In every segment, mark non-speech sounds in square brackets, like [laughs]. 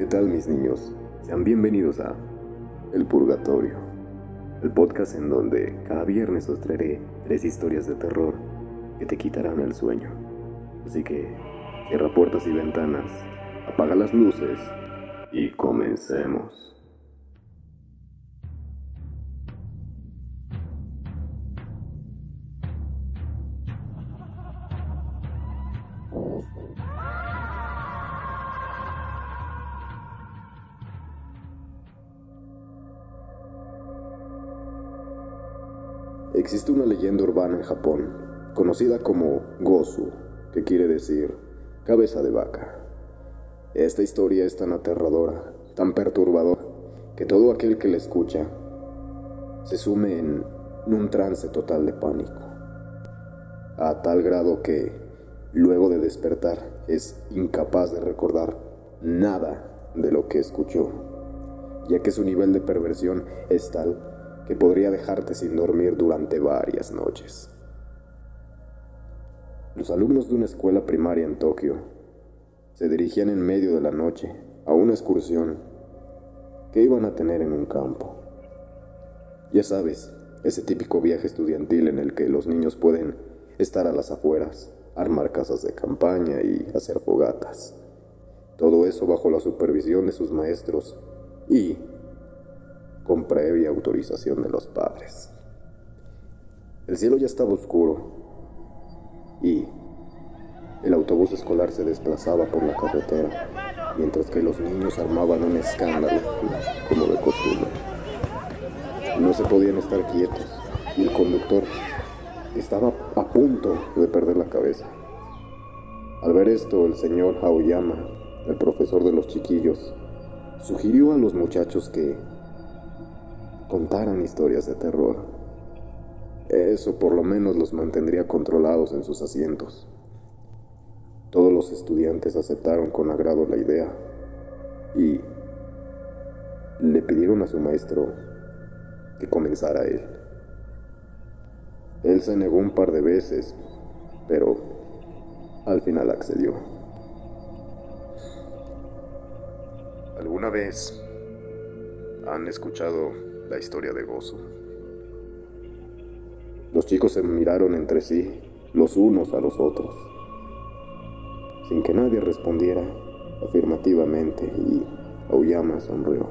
¿Qué tal mis niños? Sean bienvenidos a El Purgatorio, el podcast en donde cada viernes os traeré tres historias de terror que te quitarán el sueño. Así que cierra puertas y ventanas, apaga las luces y comencemos. Existe una leyenda urbana en Japón, conocida como Gosu, que quiere decir cabeza de vaca. Esta historia es tan aterradora, tan perturbadora, que todo aquel que la escucha se sume en un trance total de pánico, a tal grado que, luego de despertar, es incapaz de recordar nada de lo que escuchó, ya que su nivel de perversión es tal que podría dejarte sin dormir durante varias noches. Los alumnos de una escuela primaria en Tokio se dirigían en medio de la noche a una excursión que iban a tener en un campo. Ya sabes, ese típico viaje estudiantil en el que los niños pueden estar a las afueras, armar casas de campaña y hacer fogatas. Todo eso bajo la supervisión de sus maestros y con previa autorización de los padres. El cielo ya estaba oscuro y el autobús escolar se desplazaba por la carretera, mientras que los niños armaban un escándalo, como de costumbre. No se podían estar quietos y el conductor estaba a punto de perder la cabeza. Al ver esto, el señor Aoyama, el profesor de los chiquillos, sugirió a los muchachos que contaran historias de terror. Eso por lo menos los mantendría controlados en sus asientos. Todos los estudiantes aceptaron con agrado la idea y le pidieron a su maestro que comenzara él. Él se negó un par de veces, pero al final accedió. ¿Alguna vez han escuchado la historia de Gozo. Los chicos se miraron entre sí, los unos a los otros, sin que nadie respondiera afirmativamente y Aoyama sonrió.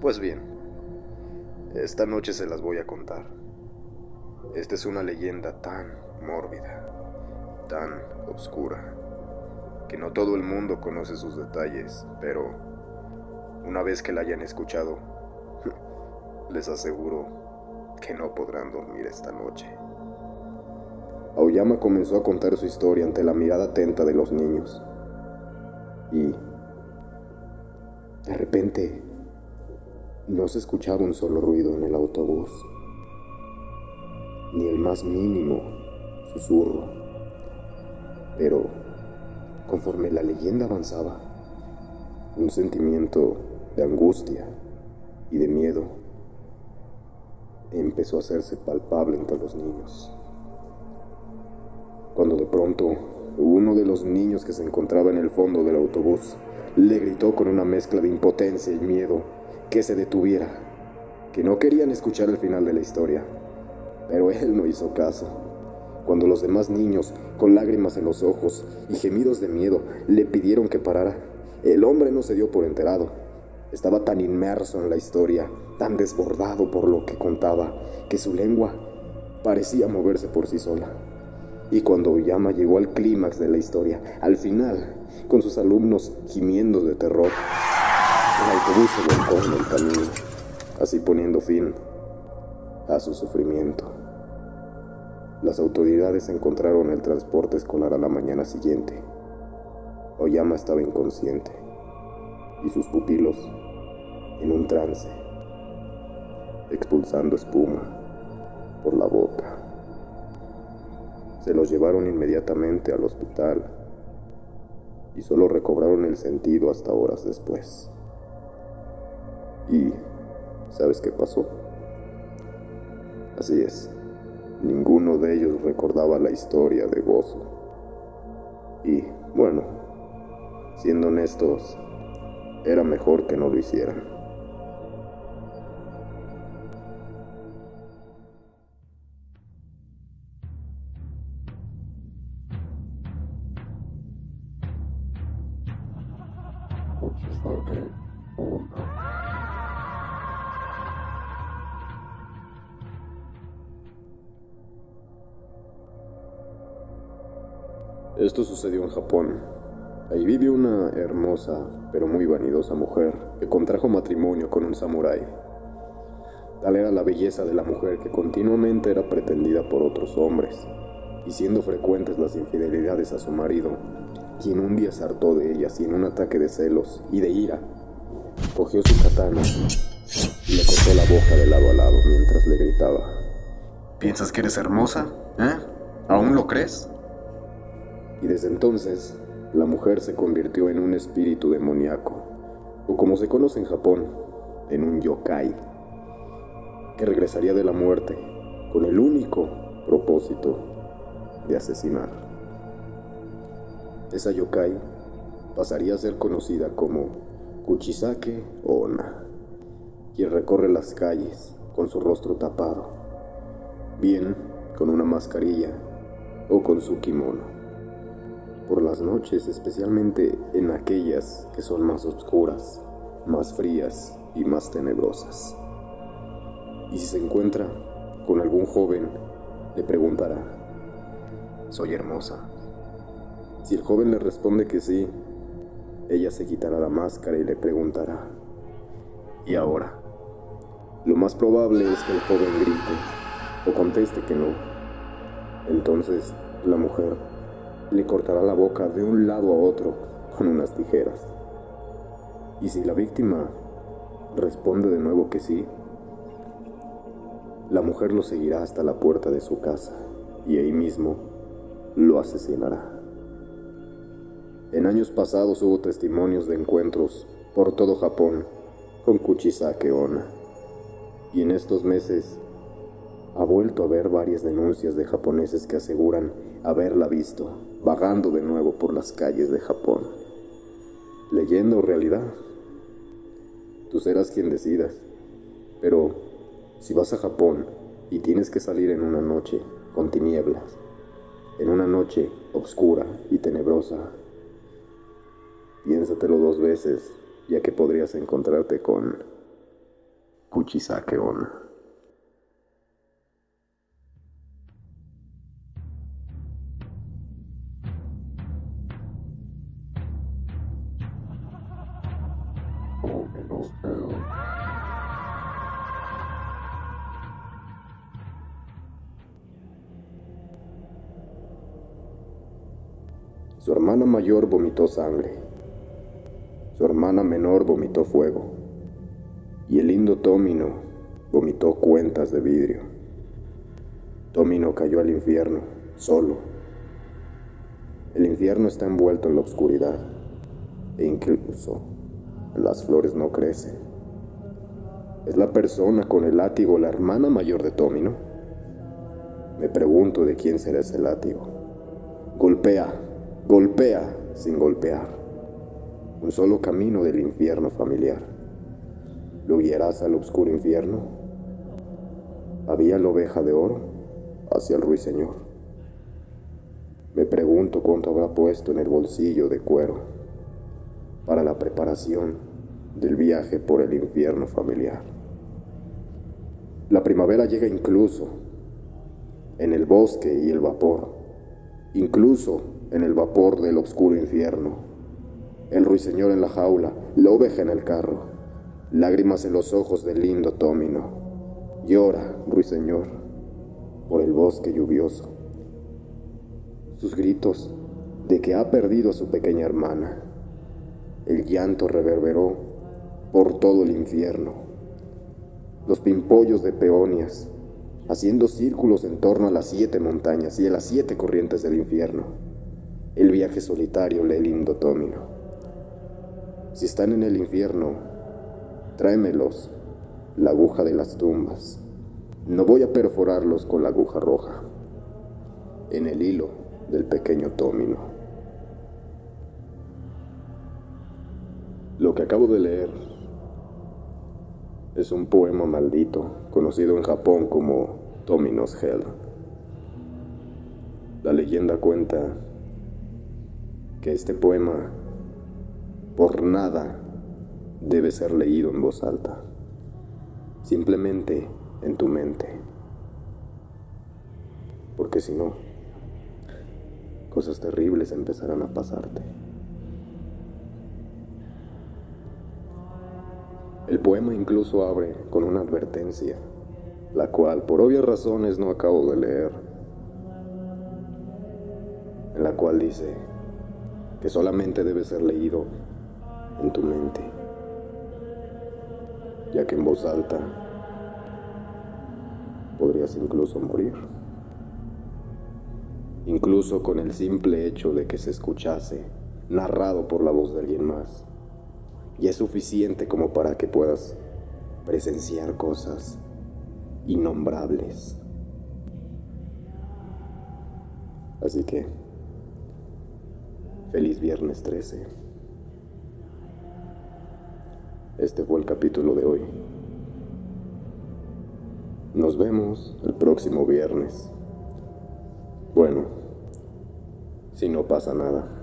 Pues bien, esta noche se las voy a contar. Esta es una leyenda tan mórbida, tan oscura, que no todo el mundo conoce sus detalles, pero una vez que la hayan escuchado, [laughs] les aseguro que no podrán dormir esta noche. Aoyama comenzó a contar su historia ante la mirada atenta de los niños. Y de repente no se escuchaba un solo ruido en el autobús, ni el más mínimo susurro. Pero conforme la leyenda avanzaba, un sentimiento de angustia y de miedo empezó a hacerse palpable entre los niños. Cuando de pronto uno de los niños que se encontraba en el fondo del autobús le gritó con una mezcla de impotencia y miedo que se detuviera, que no querían escuchar el final de la historia, pero él no hizo caso. Cuando los demás niños, con lágrimas en los ojos y gemidos de miedo, le pidieron que parara, el hombre no se dio por enterado estaba tan inmerso en la historia, tan desbordado por lo que contaba, que su lengua parecía moverse por sí sola. Y cuando Uyama llegó al clímax de la historia, al final, con sus alumnos gimiendo de terror, el autobús se volcó en el camino, así poniendo fin a su sufrimiento. Las autoridades encontraron el transporte escolar a la mañana siguiente. Oyama estaba inconsciente y sus pupilos en un trance, expulsando espuma por la boca. Se los llevaron inmediatamente al hospital y solo recobraron el sentido hasta horas después. ¿Y sabes qué pasó? Así es, ninguno de ellos recordaba la historia de Gozo. Y bueno, Siendo honestos, era mejor que no lo hicieran. Esto sucedió en Japón. Ahí vivió una hermosa, pero muy vanidosa mujer que contrajo matrimonio con un samurái. Tal era la belleza de la mujer que continuamente era pretendida por otros hombres, y siendo frecuentes las infidelidades a su marido, quien un día se hartó de ella sin un ataque de celos y de ira, cogió su katana y le cortó la boca de lado a lado mientras le gritaba. ¿Piensas que eres hermosa? ¿Eh? ¿Aún lo crees? y desde entonces la mujer se convirtió en un espíritu demoníaco, o como se conoce en Japón, en un yokai, que regresaría de la muerte con el único propósito de asesinar. Esa yokai pasaría a ser conocida como Kuchisake Ona, quien recorre las calles con su rostro tapado, bien con una mascarilla o con su kimono por las noches, especialmente en aquellas que son más oscuras, más frías y más tenebrosas. Y si se encuentra con algún joven, le preguntará, ¿soy hermosa? Si el joven le responde que sí, ella se quitará la máscara y le preguntará, ¿y ahora? Lo más probable es que el joven grite o conteste que no. Entonces la mujer le cortará la boca de un lado a otro con unas tijeras. Y si la víctima responde de nuevo que sí, la mujer lo seguirá hasta la puerta de su casa y ahí mismo lo asesinará. En años pasados hubo testimonios de encuentros por todo Japón con Kuchisake Ona. Y en estos meses ha vuelto a haber varias denuncias de japoneses que aseguran haberla visto vagando de nuevo por las calles de Japón. Leyenda o realidad, tú serás quien decidas. Pero si vas a Japón y tienes que salir en una noche con tinieblas, en una noche oscura y tenebrosa, piénsatelo dos veces, ya que podrías encontrarte con Kuchisake Su hermana mayor vomitó sangre. Su hermana menor vomitó fuego. Y el lindo Tómino vomitó cuentas de vidrio. Tómino cayó al infierno, solo. El infierno está envuelto en la oscuridad e incluso las flores no crecen. ¿Es la persona con el látigo la hermana mayor de Tómino? Me pregunto de quién será ese látigo. Golpea, golpea sin golpear. Un solo camino del infierno familiar. ¿Lo guiarás al oscuro infierno? Había la oveja de oro hacia el ruiseñor. Me pregunto cuánto habrá puesto en el bolsillo de cuero para la preparación del viaje por el infierno familiar. La primavera llega incluso en el bosque y el vapor, incluso en el vapor del oscuro infierno. El ruiseñor en la jaula, la oveja en el carro, lágrimas en los ojos del lindo Tómino. Llora, ruiseñor, por el bosque lluvioso. Sus gritos de que ha perdido a su pequeña hermana el llanto reverberó por todo el infierno. Los pimpollos de peonias, haciendo círculos en torno a las siete montañas y a las siete corrientes del infierno. El viaje solitario le lindo Tómino. Si están en el infierno, tráemelos, la aguja de las tumbas. No voy a perforarlos con la aguja roja, en el hilo del pequeño Tómino. Lo que acabo de leer es un poema maldito, conocido en Japón como Dominos Hell. La leyenda cuenta que este poema por nada debe ser leído en voz alta, simplemente en tu mente, porque si no, cosas terribles empezarán a pasarte. El poema incluso abre con una advertencia, la cual por obvias razones no acabo de leer, en la cual dice que solamente debe ser leído en tu mente, ya que en voz alta podrías incluso morir, incluso con el simple hecho de que se escuchase narrado por la voz de alguien más y es suficiente como para que puedas presenciar cosas innombrables. Así que, feliz viernes 13. Este fue el capítulo de hoy. Nos vemos el próximo viernes. Bueno, si no pasa nada.